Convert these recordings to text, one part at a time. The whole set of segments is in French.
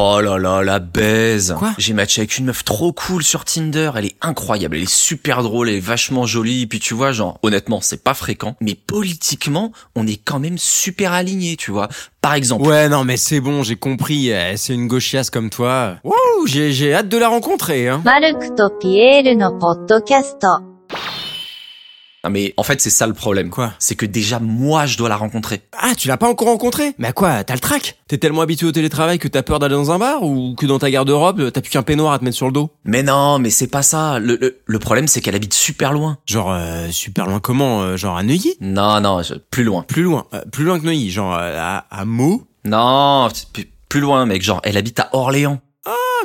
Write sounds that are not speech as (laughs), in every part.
Oh là là, la baise. Quoi J'ai matché avec une meuf trop cool sur Tinder. Elle est incroyable, elle est super drôle, elle est vachement jolie. Et puis tu vois, genre, honnêtement, c'est pas fréquent. Mais politiquement, on est quand même super alignés, tu vois. Par exemple. Ouais, non, mais c'est bon, j'ai compris. euh, C'est une gauchiasse comme toi. Wouh, j'ai j'ai hâte de la rencontrer. Hein. マルクとピエールのポッドキャスト。 Non, mais en fait, c'est ça le problème. Quoi C'est que déjà, moi, je dois la rencontrer. Ah, tu l'as pas encore rencontré Mais à quoi T'as le trac? T'es tellement habitué au télétravail que t'as peur d'aller dans un bar ou que dans ta garde-robe, t'as plus qu'un peignoir à te mettre sur le dos? Mais non, mais c'est pas ça. Le, le, le problème, c'est qu'elle habite super loin. Genre, euh, super loin comment euh, Genre à Neuilly? Non, non, je- plus loin. Plus loin. euh, plus loin que Neuilly. Genre euh, à, à Meaux? Non, plus loin, mec. Genre, elle habite à Orléans.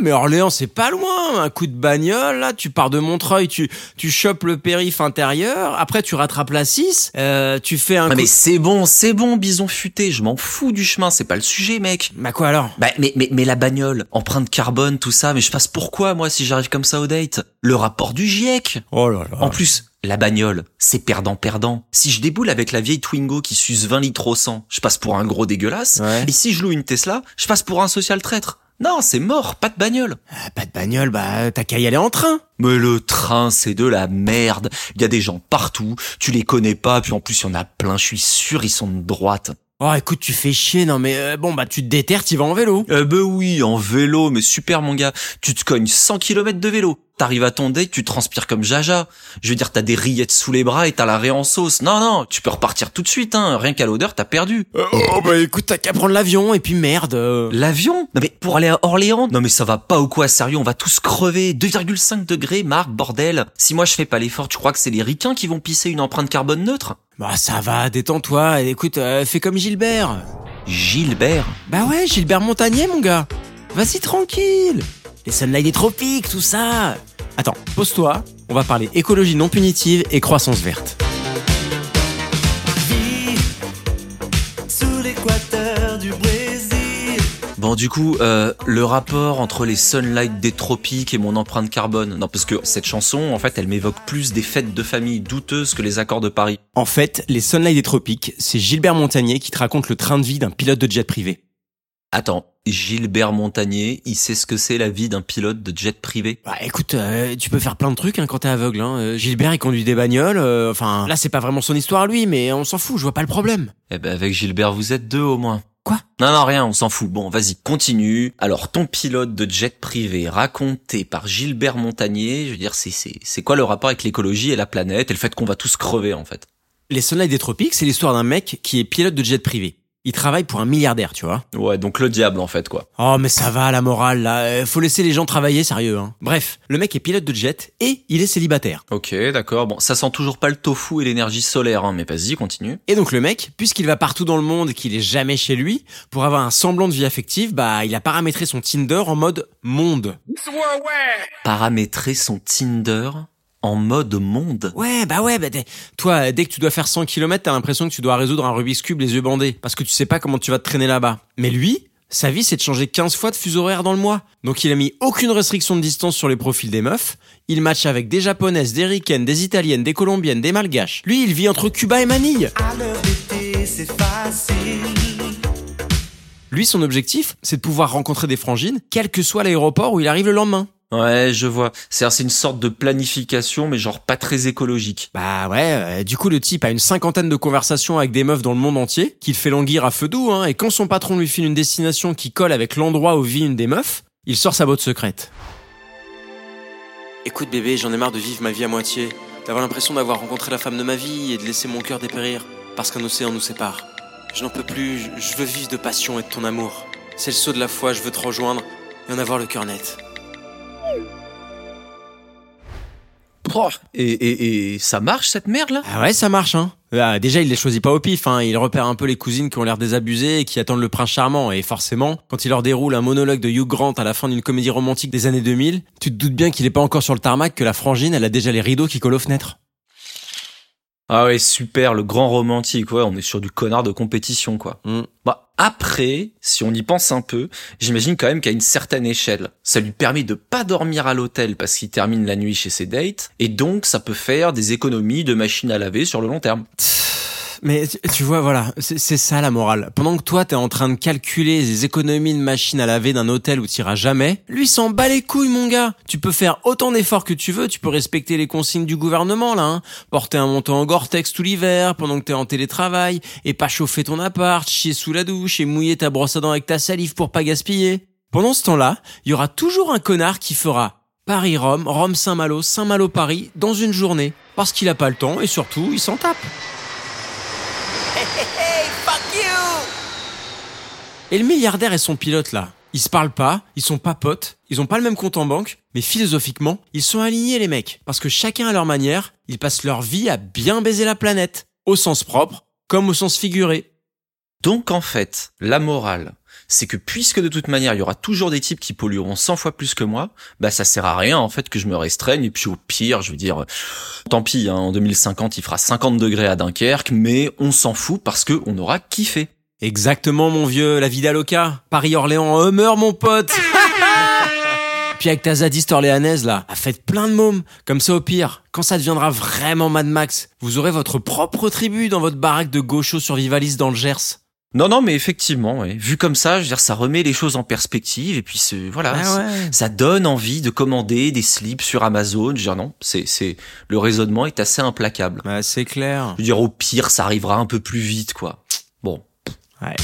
Mais Orléans, c'est pas loin. Un coup de bagnole, là, tu pars de Montreuil, tu, tu chopes le périph' intérieur, après tu rattrapes la 6, euh, tu fais un Ah, coup... mais c'est bon, c'est bon, bison futé. Je m'en fous du chemin, c'est pas le sujet, mec. Bah quoi alors? Bah, mais, mais, mais la bagnole, empreinte carbone, tout ça, mais je fasse pourquoi, moi, si j'arrive comme ça au date? Le rapport du GIEC. Oh là là. En plus, la bagnole, c'est perdant-perdant. Si je déboule avec la vieille Twingo qui s'use 20 litres au 100, je passe pour un gros dégueulasse. Ouais. Et si je loue une Tesla, je passe pour un social traître. Non, c'est mort, pas de bagnole. Ah, pas de bagnole, bah t'as qu'à y aller en train. Mais le train, c'est de la merde. Il y a des gens partout, tu les connais pas, puis en plus, il y en a plein, je suis sûr, ils sont de droite. Oh écoute, tu fais chier, non mais euh, bon bah tu te déterres, t'y vas en vélo. Eh ben oui, en vélo, mais super mon gars. Tu te cognes 100 km de vélo. T'arrives à ton date, tu transpires comme Jaja. Je veux dire, t'as des rillettes sous les bras et t'as la raie en sauce. Non, non, tu peux repartir tout de suite, hein. Rien qu'à l'odeur, t'as perdu. oh bah écoute, t'as qu'à prendre l'avion et puis merde. euh. L'avion? Non mais pour aller à Orléans? Non mais ça va pas ou quoi, sérieux, on va tous crever. 2,5 degrés, Marc, bordel. Si moi je fais pas l'effort, tu crois que c'est les ricains qui vont pisser une empreinte carbone neutre? Bah ça va, détends-toi, écoute, euh, fais comme Gilbert. Gilbert? Bah ouais, Gilbert Montagnier mon gars. Vas-y tranquille. Les sunlight des tropiques, tout ça. Attends, pose-toi, on va parler écologie non punitive et croissance verte. Bon du coup, euh, le rapport entre les sunlight des tropiques et mon empreinte carbone. Non parce que cette chanson, en fait, elle m'évoque plus des fêtes de famille douteuses que les accords de Paris. En fait, les sunlight des tropiques, c'est Gilbert Montagnier qui te raconte le train de vie d'un pilote de jet privé. Attends, Gilbert Montagnier, il sait ce que c'est la vie d'un pilote de jet privé? Bah écoute, euh, tu peux faire plein de trucs hein, quand t'es aveugle. Hein. Euh, Gilbert il conduit des bagnoles. euh, Enfin, là c'est pas vraiment son histoire lui, mais on s'en fout. Je vois pas le problème. Eh ben avec Gilbert, vous êtes deux au moins. Quoi? Non, non, rien, on s'en fout. Bon, vas-y, continue. Alors, ton pilote de jet privé raconté par Gilbert Montagnier, je veux dire, c'est, c'est, c'est quoi le rapport avec l'écologie et la planète et le fait qu'on va tous crever, en fait? Les Sunlight des tropiques, c'est l'histoire d'un mec qui est pilote de jet privé. Il travaille pour un milliardaire, tu vois. Ouais, donc le diable, en fait, quoi. Oh mais ça va la morale là. Euh, Faut laisser les gens travailler sérieux. Hein. Bref, le mec est pilote de jet et il est célibataire. Ok, d'accord. Bon, ça sent toujours pas le tofu et l'énergie solaire, hein, mais vas-y, continue. Et donc le mec, puisqu'il va partout dans le monde et qu'il est jamais chez lui, pour avoir un semblant de vie affective, bah il a paramétré son Tinder en mode monde. Paramétrer son Tinder en mode monde. Ouais, bah ouais, bah, toi, dès que tu dois faire 100 km, t'as l'impression que tu dois résoudre un Rubik's Cube les yeux bandés, parce que tu sais pas comment tu vas te traîner là-bas. Mais lui, sa vie, c'est de changer 15 fois de fuseau horaire dans le mois. Donc il a mis aucune restriction de distance sur les profils des meufs. Il match avec des japonaises, des ricaines, des italiennes, des colombiennes, des malgaches. Lui, il vit entre Cuba et Manille. À l'heure d'été, c'est facile. Lui, son objectif, c'est de pouvoir rencontrer des frangines, quel que soit l'aéroport où il arrive le lendemain. Ouais, je vois. C'est, c'est une sorte de planification, mais genre pas très écologique. Bah ouais, euh, du coup le type a une cinquantaine de conversations avec des meufs dans le monde entier, qu'il fait languir à feu doux, hein, et quand son patron lui file une destination qui colle avec l'endroit où vit une des meufs, il sort sa botte secrète. Écoute bébé, j'en ai marre de vivre ma vie à moitié, d'avoir l'impression d'avoir rencontré la femme de ma vie et de laisser mon cœur dépérir, parce qu'un océan nous sépare. Je n'en peux plus, je- je veux vivre de passion et de ton amour. C'est le saut de la foi, je veux te rejoindre et en avoir le cœur net. Et, et, et ça marche cette merde là? Ah ouais, ça marche, hein. Ah, déjà, il les choisit pas au pif, hein. Il repère un peu les cousines qui ont l'air désabusées et qui attendent le prince charmant. Et forcément, quand il leur déroule un monologue de Hugh Grant à la fin d'une comédie romantique des années 2000, tu te doutes bien qu'il est pas encore sur le tarmac que la frangine, elle a déjà les rideaux qui collent aux fenêtres. Ah ouais, super, le grand romantique, ouais, on est sur du connard de compétition, quoi. Hmm. Bah, après, si on y pense un peu, j'imagine quand même qu'à une certaine échelle, ça lui permet de pas dormir à l'hôtel parce qu'il termine la nuit chez ses dates, et donc ça peut faire des économies de machines à laver sur le long terme. (laughs) Mais tu- vois, voilà, c'est ça la morale. Pendant que toi, t'es en train de calculer les économies de machines à laver d'un hôtel où t'iras jamais, lui s'en bat les couilles, mon gars. Tu peux faire autant d'efforts que tu veux, tu peux respecter les consignes du gouvernement, là, hein. Porter un manteau en Gore-Tex tout l'hiver pendant que t'es en télétravail, et pas chauffer ton appart, chier sous la douche et mouiller ta brosse à dents avec ta salive pour pas gaspiller. Pendant ce temps-là, il y aura toujours un connard qui fera Paris-Rome, Rome-Saint-Malo, Saint-Malo-Paris dans une journée. Parce qu'il a pas le temps et surtout, il s'en tape. Et le milliardaire et son pilote là, ils se parlent pas, ils sont pas potes, ils ont pas le même compte en banque, mais philosophiquement, ils sont alignés les mecs. Parce que chacun à leur manière, ils passent leur vie à bien baiser la planète. Au sens propre, comme au sens figuré. Donc en fait, la morale, c'est que puisque de toute manière il y aura toujours des types qui pollueront 100 fois plus que moi, bah ça sert à rien en fait que je me restreigne et puis au pire, je veux dire, tant pis, hein, en 2050 il fera 50 degrés à Dunkerque, mais on s'en fout parce que on aura kiffé. Exactement mon vieux, la vida loca. Paris-Orléans en Hummer mon pote. (laughs) Puis avec ta zadiste orléanaise là, faites plein de mômes. Comme ça au pire, quand ça deviendra vraiment Mad Max, vous aurez votre propre tribu dans votre baraque de gauchos survivalistes dans le Gers. Non non mais effectivement, ouais. vu comme ça, je veux dire ça remet les choses en perspective et puis voilà, Ah ouais. ça donne envie de commander des slips sur Amazon. Je veux dire non, c'est c'est le raisonnement est assez implacable. Ouais, c'est clair. Je veux dire au pire ça arrivera un peu plus vite quoi. Bon, Ouais.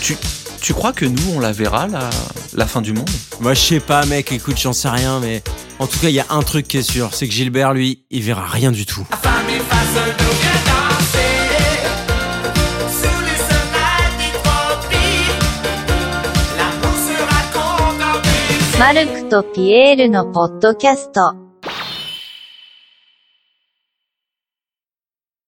tu tu crois que nous on la verra la la fin du monde Moi je sais pas mec, écoute, j'en sais rien, mais en tout cas il y a un truc qui est sûr, c'est que Gilbert lui, il verra rien du tout. Famille face nous vient danser Sous les soleils des tropiques L'amour sera condamné マルクとピエールのポッドキャスト